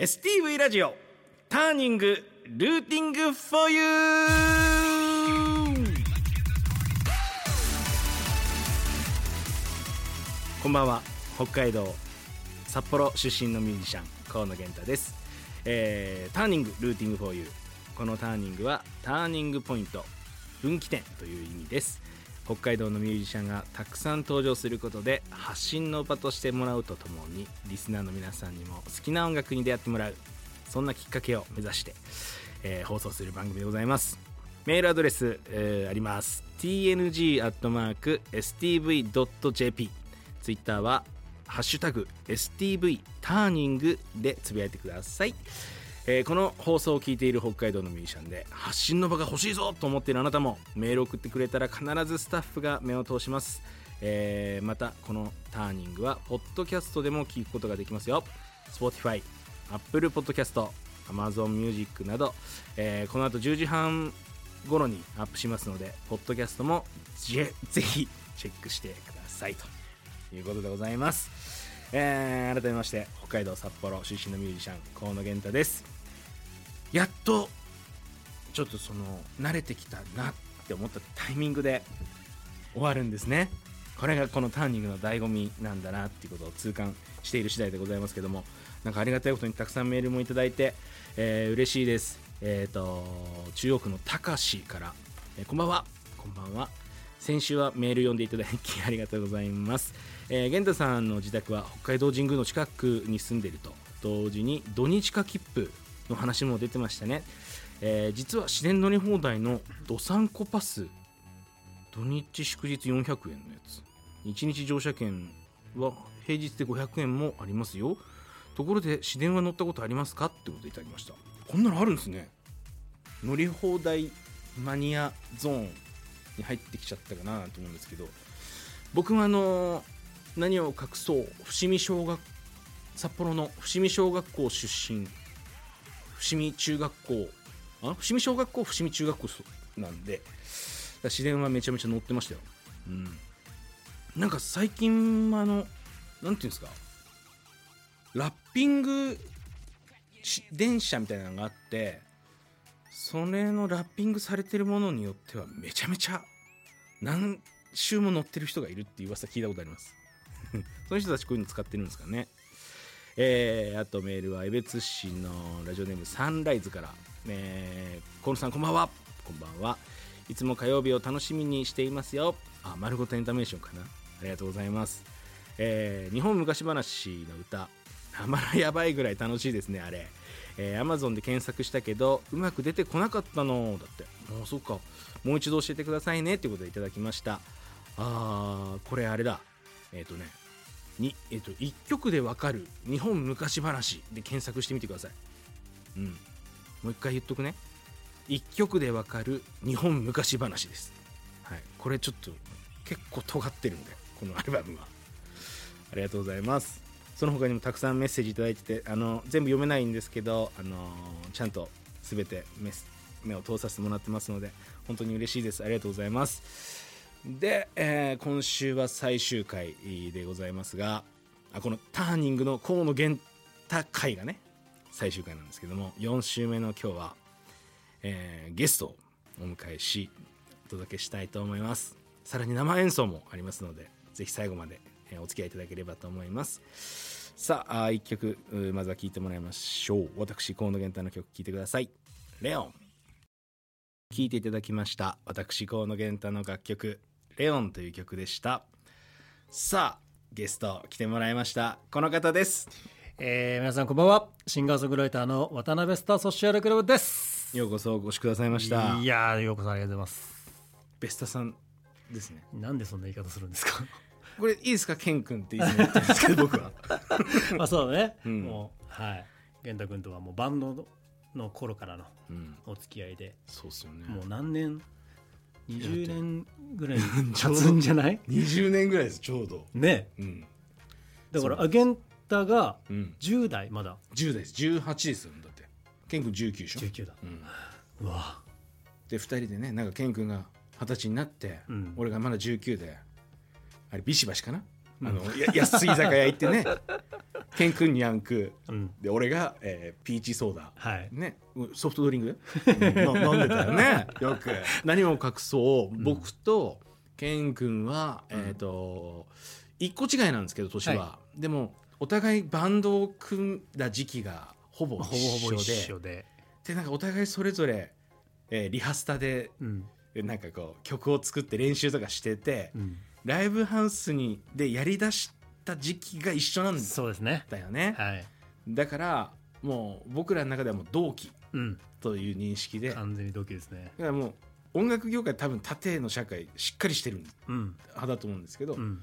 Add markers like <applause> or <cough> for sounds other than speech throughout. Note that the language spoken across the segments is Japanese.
STV ラジオターニングルーティング for you! こんばんは北海道札幌出身のミュージシャン河野源太です、えーターニングルーティング for you このターニングはターニングポイント分岐点という意味です。北海道のミュージシャンがたくさん登場することで発信の場としてもらうとともにリスナーの皆さんにも好きな音楽に出会ってもらうそんなきっかけを目指して、えー放送する番組でございます。メールアドレス、えーあります。tng.stv.jp ツイッターはハッシュタグ STV ターニングでつぶやいてください、えーこの放送を聞いている北海道のミュージシャンで発信の場が欲しいぞと思っているあなたもメール送ってくれたら必ずスタッフが目を通します、えーまたこのターニングはポッドキャストでも聞くことができますよ。Spotify、Apple Podcast、Amazon Music など、えーこの後10時半頃にアップしますのでポッドキャストもぜひチェックしてくださいということでございます、えー改めまして北海道札幌出身のミュージシャン河野源太です。やっとちょっとその慣れてきたなって思ったタイミングで終わるんですね。これがこのターニングの醍醐味なんだなっていうことを痛感している次第でございますけどもなんかありがたいことにたくさんメールもいただいて、えー嬉しいです。えっ、と中央区のたかしから、えーこんばんは。こんばんは。先週はメール読んでいただきありがとうございます、えー、源太さんの自宅は北海道神宮の近くに住んでいると同時に土日化切符の話も出てましたね、えー実は市電乗り放題のどさんこパス。土日祝日400円のやつ。1日乗車券は平日で500円もありますよ。ところで市電は乗ったことありますか？ってことでいただきました。こんなのあるんですね。乗り放題マニアゾーンに入ってきちゃったかなと思うんですけど。僕はあの何を隠そう。伏見小学札幌の伏見小学校出身。伏見中学校あ伏見小学校伏見中学校なんで自然はめちゃめちゃ乗ってましたよ、うん、なんか最近あのなんていうんですかラッピング電車みたいなのがあってそれのラッピングされてるものによってはめちゃめちゃ何周も乗ってる人がいるっていう噂聞いたことあります。<laughs> その人たちこういうの使ってるんですかね。えーあとメールは江別市のラジオネームサンライズから、えー、河野さんこんばんは。こんばんは。いつも火曜日を楽しみにしていますよ。あ丸ごとエンタメーションかな。ありがとうございます、えー日本昔話の歌。あまらやばいぐらい楽しいですねあれ。えー、Amazon で検索したけどうまく出てこなかったの。だって。もうそっか。もう一度教えてくださいね。ってことでいただきました。あーこれあれだ。えっ、とねに、えっと1曲でわかる日本昔話で検索してみてください。うん。もう一回言っとくね。1曲でわかる日本昔話です。はい。これちょっと結構尖ってるんでこのアルバムは。ありがとうございます。その他にもたくさんメッセージいただいててあの全部読めないんですけどあのちゃんと全てメス目を通させてもらってますので本当に嬉しいです。ありがとうございますで、えー今週は最終回でございますがあこのターニングの河野源太回がね最終回なんですけども4週目の今日は、えーゲストをお迎えしお届けしたいと思います。さらに生演奏もありますのでぜひ最後までえお付き合いいただければと思います。さあ1曲まずは聴いてもらいましょう。私河野源太の曲聴いてください「レオン」聴いていただきました。私河野源太の楽曲「レオン」という曲でした。さあゲスト来てもらいました。この方です。えー皆さんこんばんは。シンガーソングライターの渡辺スターソシアルクラブです。ようこそお越しくださいました。いやーようこそありがとうございます。ベスタさんですね。なんでそんな言い方するんですか？これいいですかケン君っていつも言ってるんですけど僕は。<laughs> まあそうだね、うん。もうはい。源太君とはもうバンドの頃からのうん。お付き合いで。そうっすよね。もう何年20年ぐらい <laughs> 経つんじゃない？20年ぐらいですちょうど。ね。うん。だからそう。あ源太がうん。10代まだ。10代です。18ですよだって。ケン君19でしょ、19だ。うん、うわ。で2人でねなんかケン君が二十歳になって、うん。俺がまだ19であれビシバシかな、うん。あのや安い居酒屋行ってね <laughs> ケン君にャンク。うん。で俺が、えーピーチソーダ。はい。ね。ソフトドリンク、うんの飲んでたよね。よく。何も隠そう。僕とケン君は、えっ、と一個違いなんですけど年は、はでもお互いバンドを組んだ時期がほぼほぼ一緒で。で、でなんかお互いそれぞれ、えーリハスタでうん。なんかこう曲を作って練習とかしてて、うん、ライブハウスにでやりだした時期が一緒なんそうですね。だよね、はい、だからもう僕らの中ではもう同期うん、という認識で。だか完全に同期ですね。らもう音楽業界多分縦の社会しっかりしてるうん。派だと思うんですけど、うん。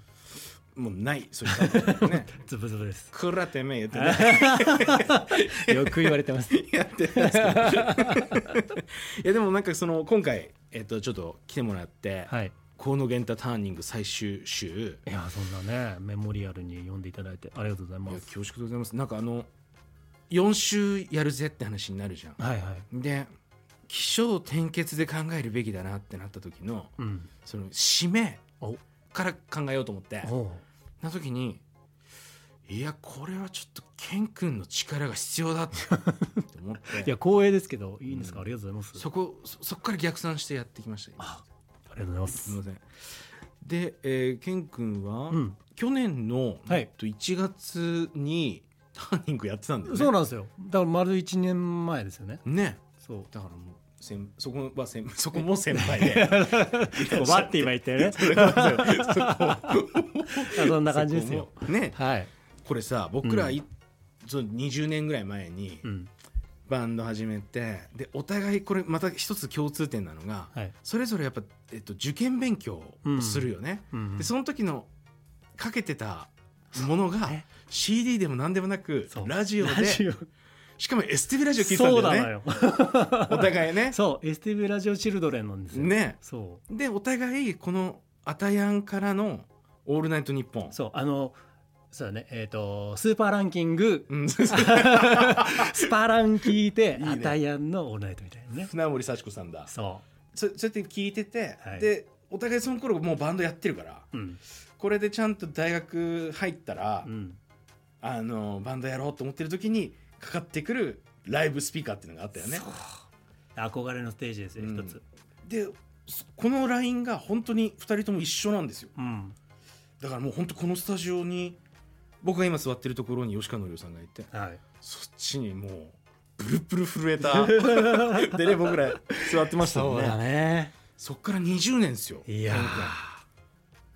もうない。そういうね。<laughs> ズブズブです。くらてめえ言ってね。<laughs> よく言われてます。<laughs> やってますけど。いやでもなんかその今回、えっと、ちょっと来てもらってはい「河野源太ターニング」最終週。いやそんなねメモリアルに読んでいただいてありがとうございいやます恐縮でございます。なんかあの4週やるぜって話になるじゃん。はいはい。で起承転結で考えるべきだなってなった時のうん。その締めお。から考えようと思って。おな時にいやこれはちょっとケン君の力が必要だって。<laughs> 思って。いや光栄ですけどいいんですか、うん。ありがとうございます。そこそそこから逆算してやってきましたありがとうございます。みません。で、えー、ケン君は、うん。去年の、はい。と、1月にターニングやってたんだよね。そうなんですよ。だから丸1年前ですよね。ね。そう。だからもう先そこは先 <laughs> そこも先輩で。<laughs> バって今言ったよね。<laughs> そそんな感じですよ。ね。はい、これさ僕らい、その20年ぐらい前にうんバンド始めてでお互いこれまた一つ共通点なのが、はい。それぞれやっぱ、えっと、受験勉強をするよね、うんでその時のかけてたものがね。CD でも何でもなくラジオでしかも STV ラジオ聞いてたんだよね。お互いね。<laughs> そう STV ラジオチルドレンなんですよ。ね。そでお互いこのアタヤンからの「オールナイトニッポン。う」そうあのそうだね。えっ、とスーパーランキング。うん。<laughs> スパラン聞いていいねアタヤンのオールナイトみたいなね。船森幸子さんだ。そそそうやって聞いてて、はい。でお互いその頃もうバンドやってるからううん。これでちゃんと大学入ったら、うん。あのバンドやろうと思ってる時にかかってくるライブスピーカーっていうのがあったよね。憧れのステージですようん。一つ。でそこのラインが本当に2人とも一緒なんですよ。うん。だからもう本当このスタジオに僕が今座ってるところに吉川のりおさんがいてはい。そっちにもうブルブル震えたでね僕ら座ってましたもんね。ね。そっから20年ですよいや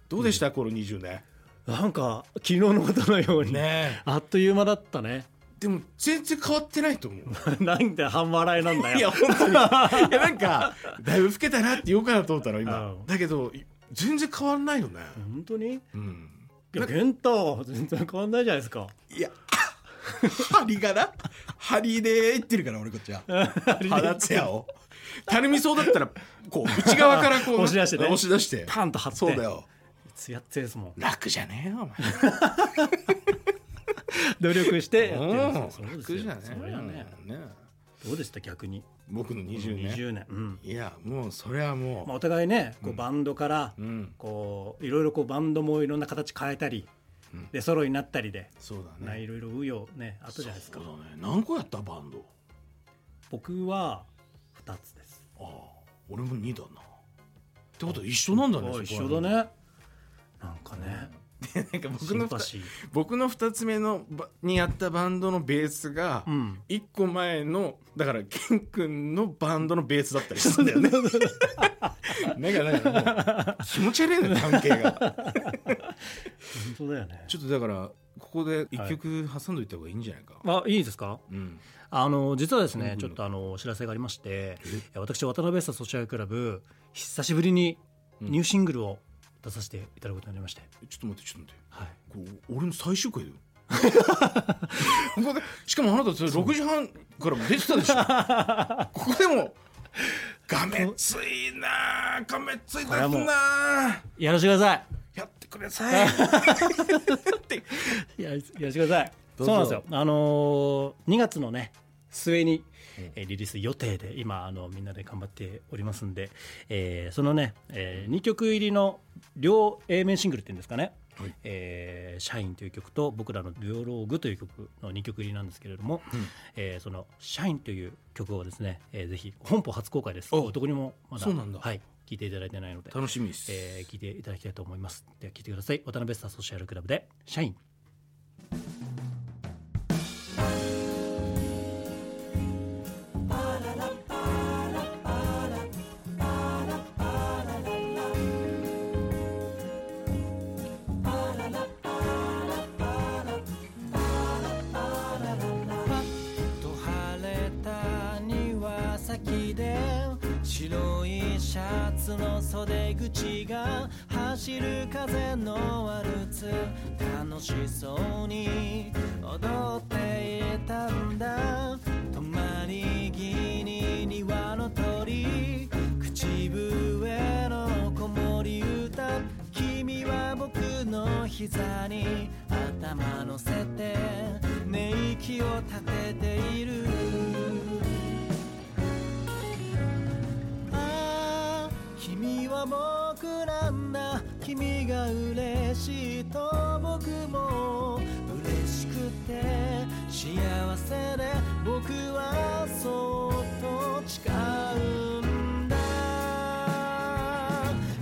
どうでした、この20年？ーなんか昨日のことのように、ねあっという間だったね。でも全然変わってないと思う。<laughs> なんで半笑いなんだよ。いや本当に。いやなんかだいぶ老けたなって言おうかなと思ったの今。うん。だけど全然変わんないよね。本当に？いうんや玄太全然変わんないじゃないですか。いや針がな針で言ってるから俺こっちは。<laughs> 肌ツヤを。たるみそうだったらこう内側からこう押し出してね。押し出して。パンと張って。そうだよ。つやっつやですもん。楽じゃねえよお前。<laughs> 努力してやってる。んうん。ですよそうですよ。楽じゃねえ。よどうでした？逆に。僕の20年。20年。うん。いやもうそれはもまあ、お互いねこうバンドからううん。こういろいろこうバンドもいろんな形変えたりうん。でソロになったりでそうだね。ないろいろ紆余ねあったじゃないですか。そうだね。何個やったバンド？僕は2つです。ああ俺も2だな。ってことは一緒なんだね一緒だね。なんかねなんか僕の僕の2つ目のばにやったバンドのベースがうん。1個前のだからケン君のバンドのベースだったりするんだよね。<laughs> なんかなんかもう気持ち悪いのよ関係が。本当だよね。ちょっとだからここで1曲挟んどいた方がいいんじゃないか、あいいですか？うん。あの実はですね、うんちょっとあのお知らせがありまして私渡辺スタソシャルクラブ久しぶりにニューシングルを出させていただくことになりまして、ちょっと待ってちょっと待って。はい、こう俺の最終回だよ。<laughs> しかもあなたそれ6時半からも出てたでしょ。<laughs> ここでもがめついなあがめついだな。あやらせてくださやってください。い <laughs> ややらせてください。そうなんですよ。あのー、2月のね末に、えーリリース予定で今あのみんなで頑張っておりますんで、えーそのね、え2曲入りの両 A 面シングルっていうんですかねはいえー社員という曲と僕らのデュオローグという曲の2曲入りなんですけれども、うんえーその社員という曲をですね、えーぜひ本邦初公開です。おどこにもまだそうなんだはい聞いていただいてないので、楽しみです、えー聞いていただきたいと思います。では聞いてください。渡辺スターソシャルクラブで社員。と袖口が走る風のワルツ楽しそうに君は僕なんだ君が嬉しいと僕も嬉しくて幸せで僕はそっと誓うんだ。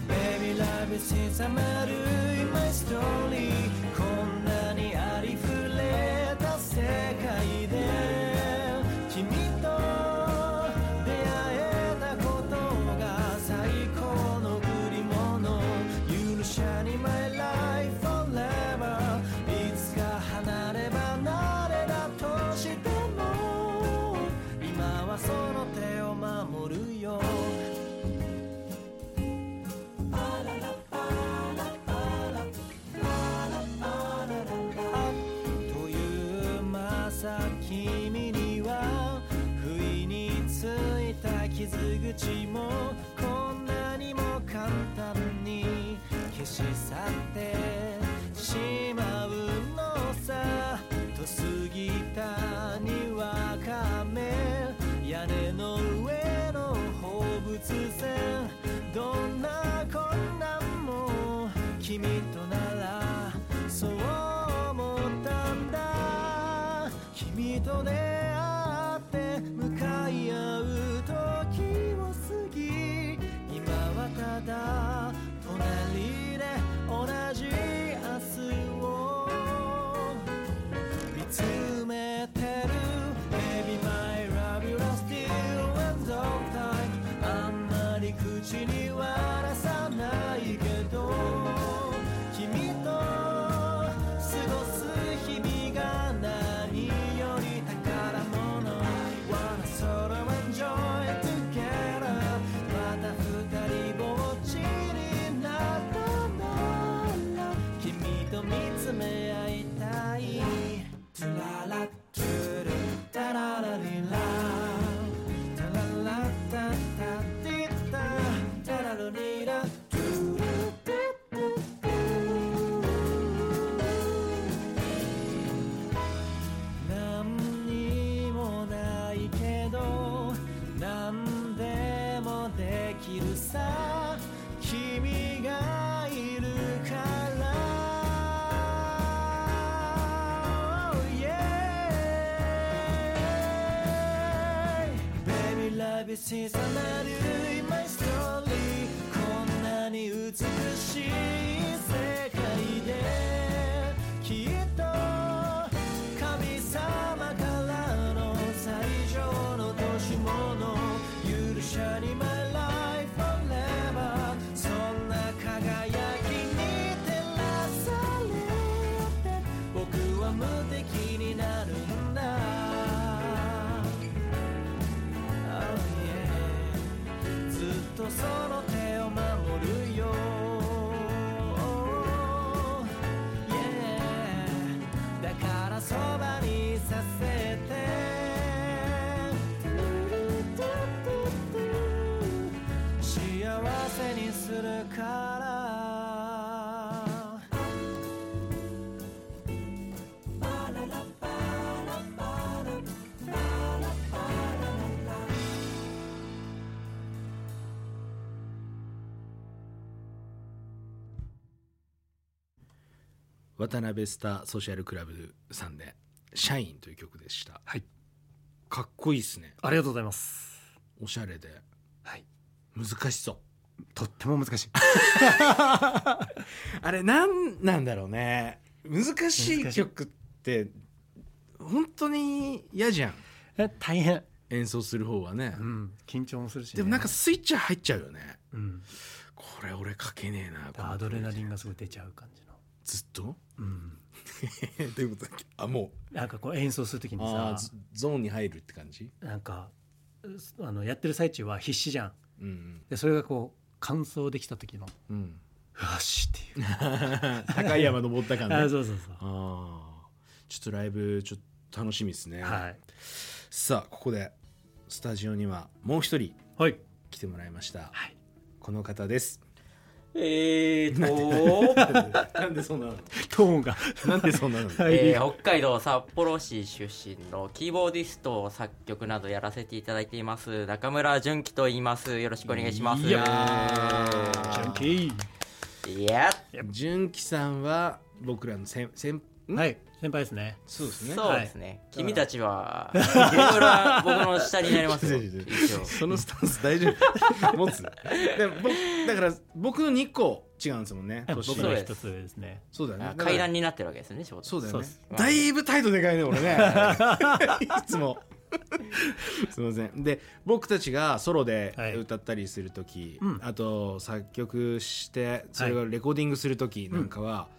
Baby love is is a 丸い my story. 口もこんなにも簡単に消し去って口には This is matter. るから渡辺スターソーシャルクラブさんで「シャイン」という曲でした。はい。かっこいいですね。ありがとうございます。おしゃれで。はい。難しそうとっても難しい。<laughs> あれなんなんだろうね。難しい曲って本当に嫌じゃん。え大変。演奏する方はね、うん。緊張もするしね、でもなんかスイッチ入っちゃうよね。うん。これ俺書けねえな。アドレナリンがすごい出ちゃう感じの。ずっと？うん。<laughs> どういうことだっけ？あもなんかこう演奏するときうにさゾゾーンに入るって感じ？なんかあのやってる最中は必死じゃんうん。でそれがこう完走できた時のうん。よしっていう。<laughs> 高い山登った感ね。<laughs> ああそうそうそう。あちょっとライブちょっと楽しみですね、はい。さあここでスタジオにはもう一人はい。来てもらいました、はい。この方ですえーと、<laughs> なんでそんなの？トーンがなんでそんなの？はい。えー北海道札幌市出身のキーボーディスト作曲などやらせていただいています中村純喜と言います。よろしくお願いします。いやジャンキいや純喜さんは僕らの先先んーはい。先輩ですね。そうですね。そうですね、君たちは僕ら僕の下になりますよ。<laughs> そのスタンス大丈夫？<laughs> 持つ？で僕だから僕の2個違うんですもんね。年そうです僕の一つ上ですね。そうだよね。階段になってるわけですね仕事。そうだよね。だいぶ態度でかいね俺ね。<laughs> いつも。すみません。で僕たちがソロではい。歌ったりする時、うん。あと作曲してそれがレコーディングする時なんかは、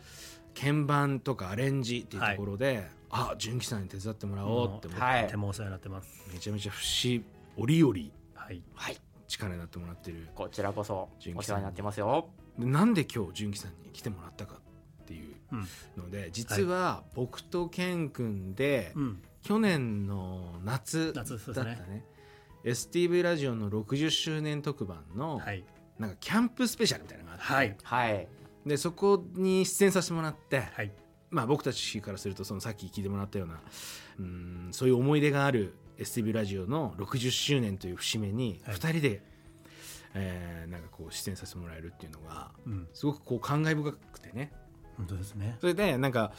鍵盤とかアレンジっていうところで、あ純喜さんに手伝ってもらおうって思って、はい。とてもお世話になってます。めちゃめちゃ節折々はい。はい。力になってもらってる。こちらこそ純喜さんお世話になってますよ。でなんで今日純喜さんに来てもらったかっていううん。ので実は僕とケン君で、うん。去年の夏だったね。ね STV ラジオの60周年特番のはい。なんかキャンプスペシャルみたいなのがあって、はい。はいでそこに出演させてもらって、はい。まあ、僕たちからするとそのさっき聞いてもらったようなうんそういう思い出がある STV ラジオの60周年という節目にはい。2人で、えーなんかこう出演させてもらえるっていうのがうん。すごくこう感慨深くてね。本当ですね。それでなんか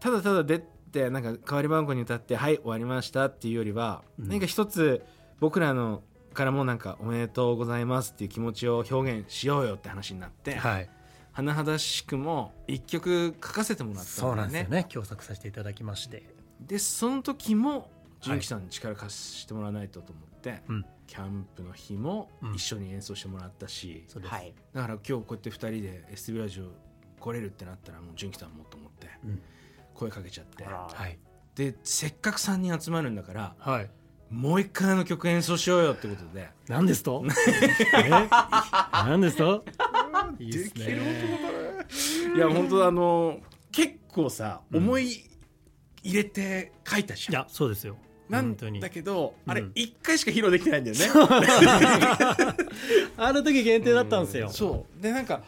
ただただ出てなんか代わり番号に歌って「はい終わりました」っていうよりは、うん。何か一つ僕らのからもなんか「おめでとうございます」っていう気持ちを表現しようよって話になって、はい甚だしくも一曲書かせてもらったそうんだよね。なんですよね。共作させていただきまして。でその時も純喜さんに力貸してもらわないとと思って、うん。キャンプの日もうん。一緒に演奏してもらったし、そうです。はい。だから今日こうやって2人で STV ラジオ来れるってなったらもう純喜さんもと思ってうん。声かけちゃって。ほら。はい。でせっかく3人集まるんだからはい。もう一回あの曲演奏しようよってことで。何ですと？<laughs> え？何ですと？いいですね。いや本当あの結構さうん。思い入れて書いたじゃん、いやそうですよ。なん本当に。だけどあれうん1回しか披露できてないんだよね、<laughs> あの時限定だったんですよ。そう。でなんか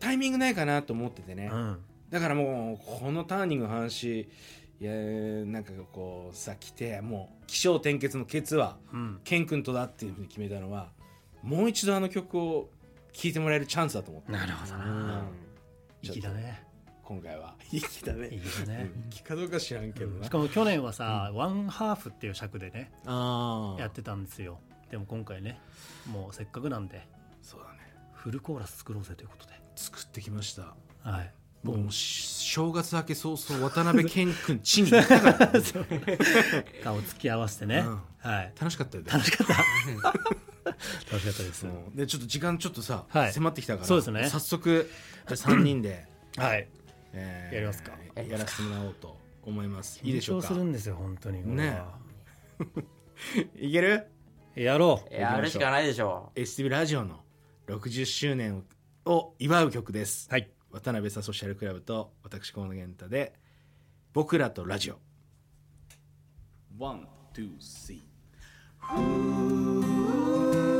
タイミングないかなと思っててね、うん。だからもうこのターニングの話いやなんかこうさ来てもう起承転結のケツはうん。ケン君とだっていうふうに決めたのはもう一度あの曲を聴いてもらえるチャンスだと思って。なるほどうなん。粋だね。今回は。<laughs> 粋だね。いいですね粋かどうか知らんけどな、しかも去年はさワンハーフっていう尺でねやってたんですよ。でも今回ねもうせっかくなんでそうだね。フルコーラス作ろうぜということで。作ってきました。はい。僕もし正月明け早々渡辺謙君地に。行ったから顔つき合わせてね。うん。はい。楽しかったよね。楽しかった <laughs> 楽しかったです。うん。でちょっと時間ちょっとさ、はい。迫ってきたからそうですね。早速3人で、<coughs> はい。えーやりますか。やらせてもらおうと思います。いいでしょうか？緊張するんですよ本当にね。<laughs> いける？やろう。やるしかないでしょ STV ラジオの60周年を祝う曲です、はい。渡辺さソーシャルクラブと私河野源太で「僕らとラジオ」ワン、ツー、スリー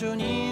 に街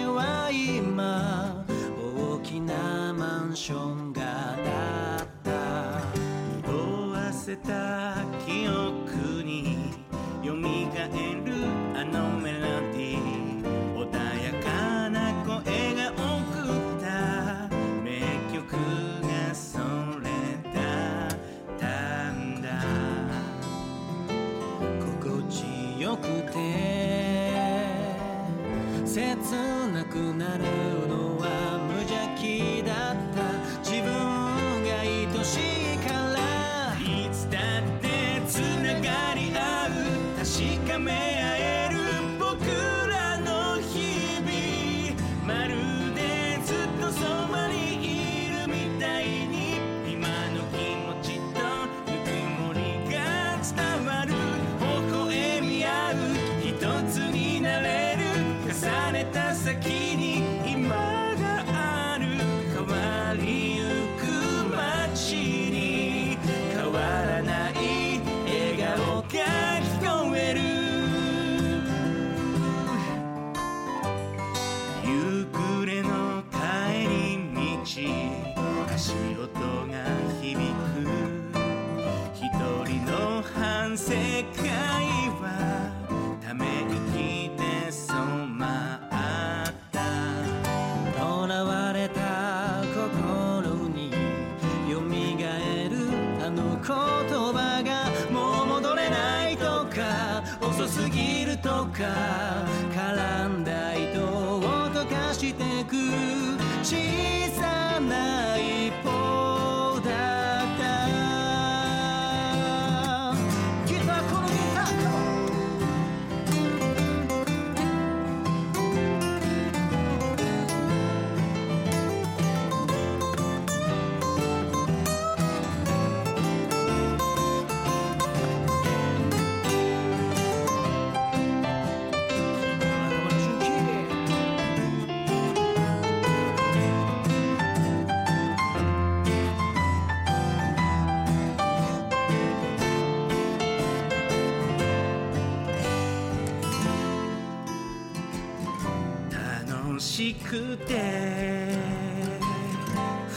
しくて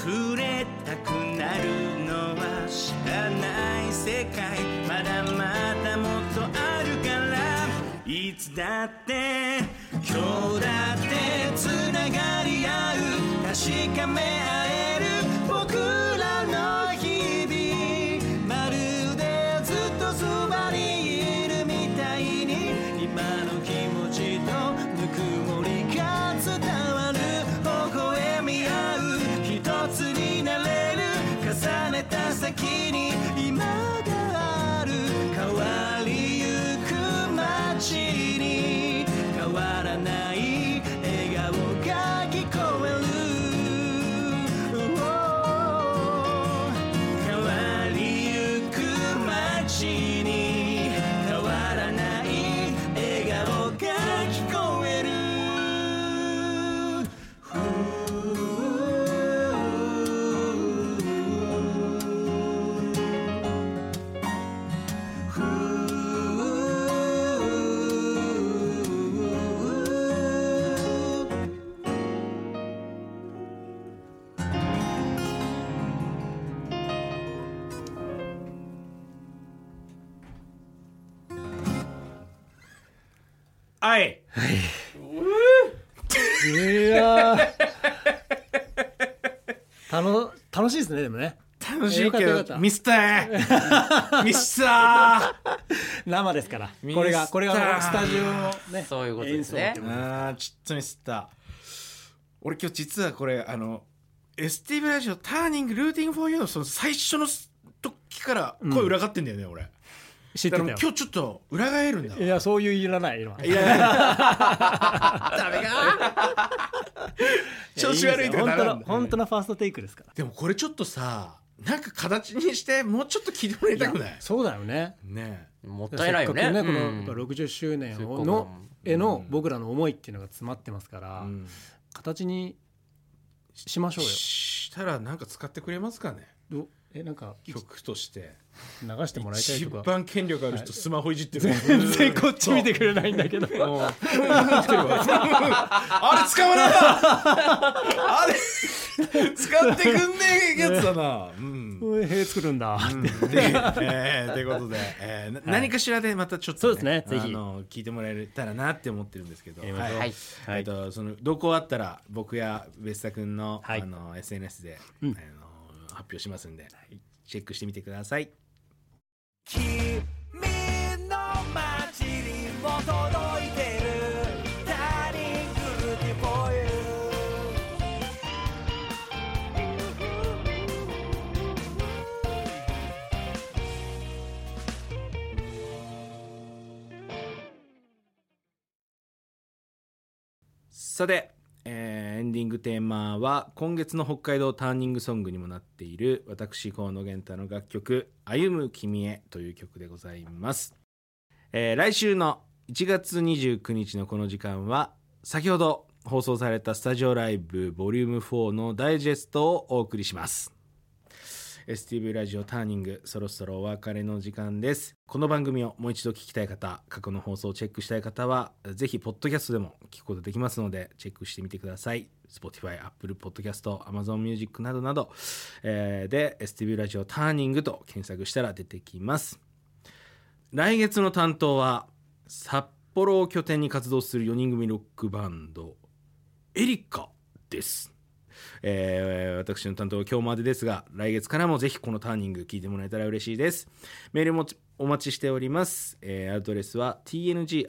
触れたくなるのは知らない世界。まだまだもっとあるから。いつだって今日だってはい。いやー。楽楽しいですねでもね。楽しいけどよかったよかった。ミスったねミスった生ですから。これがこれがタースタジオのねそういうことですね。あーちょっとミスった俺今日実はこれあの STV ラジオターニングルーティングフォーユーのその最初の時から声裏返ってんだよね、俺知ってた今日ちょっと裏返るんだ。いやそういういらないのはいやいや。<laughs> ダメか。<laughs> 調子悪いとかなんだの本当のファーストテイクですから。でもこれちょっとさなんか形にしてもうちょっと聞いてもらいたくない？そうだよね。ね。もったいないよね。ねこのうん。やっぱ60周年のうんへの。僕らの思いっていうのが詰まってますから、うん。形にしましょうよ。ししたらなんか使ってくれますかね？どえなんか曲として流してもらいたい一とか。番権力ある人スマホいじってる。全然こっち見てくれないんだけど。<laughs> あれ使わない <laughs> あれ使ってくんねえやつだな。うん。へ作るんだ、で、えー、ということで、え何かしらでまたちょっと、そうですねぜひ。あの聞いてもらえたらなって思ってるんですけど、はい。はい。えっとその動向あったら僕や別田君の,、はい。あの SNS で、うん。あの発表しますんで、チェックしてみてください。君の街にも届いてるターニングルーティフォーユさて、ンディングテーマは今月の北海道ターニングソングにもなっている私河野源太の楽曲「歩む君へ」という曲でございます、えー来週の1月29日のこの時間は先ほど放送されたスタジオライブボリューム4のダイジェストをお送りします。STV ラジオターニングそろそろお別れの時間です。この番組をもう一度聞きたい方過去の放送をチェックしたい方はぜひポッドキャストでも聞くことできますのでチェックしてみてください。Spotify、Apple Podcast、Amazon Music などなど、えーで STV ラジオターニングと検索したら出てきます。来月の担当は札幌を拠点に活動する4人組ロックバンドエリカです。えー私の担当は今日までですが来月からもぜひこのターニング聞いてもらえたら嬉しいです。メールもお待ちしております、えーアドレスは tng.stv.jp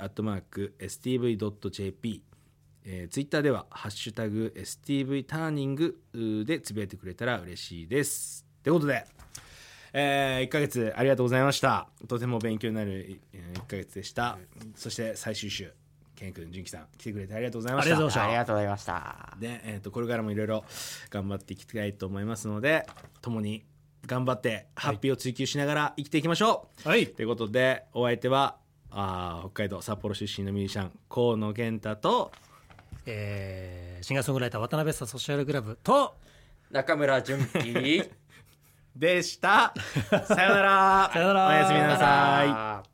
えー、ツイッターでは「ハッシュタグ #STV ターニング」でつぶやいてくれたら嬉しいです。ということで、え1ヶ月ありがとうございました。とても勉強になる1ヶ月でした。そして最終週ケン君純喜さん来てくれてありがとうございました。ありがとうございました。で、えー、とこれからもいろいろ頑張っていきたいと思いますので共に頑張ってハッピーを追求しながら生きていきましょう、はい。ということでお相手はあー北海道札幌出身のミュージシャン河野健太とえーシンガーソングライター渡辺さソシャルクラブと中村純喜 <laughs> でした。さよなら。<laughs> さよなら。おやすみなさい。い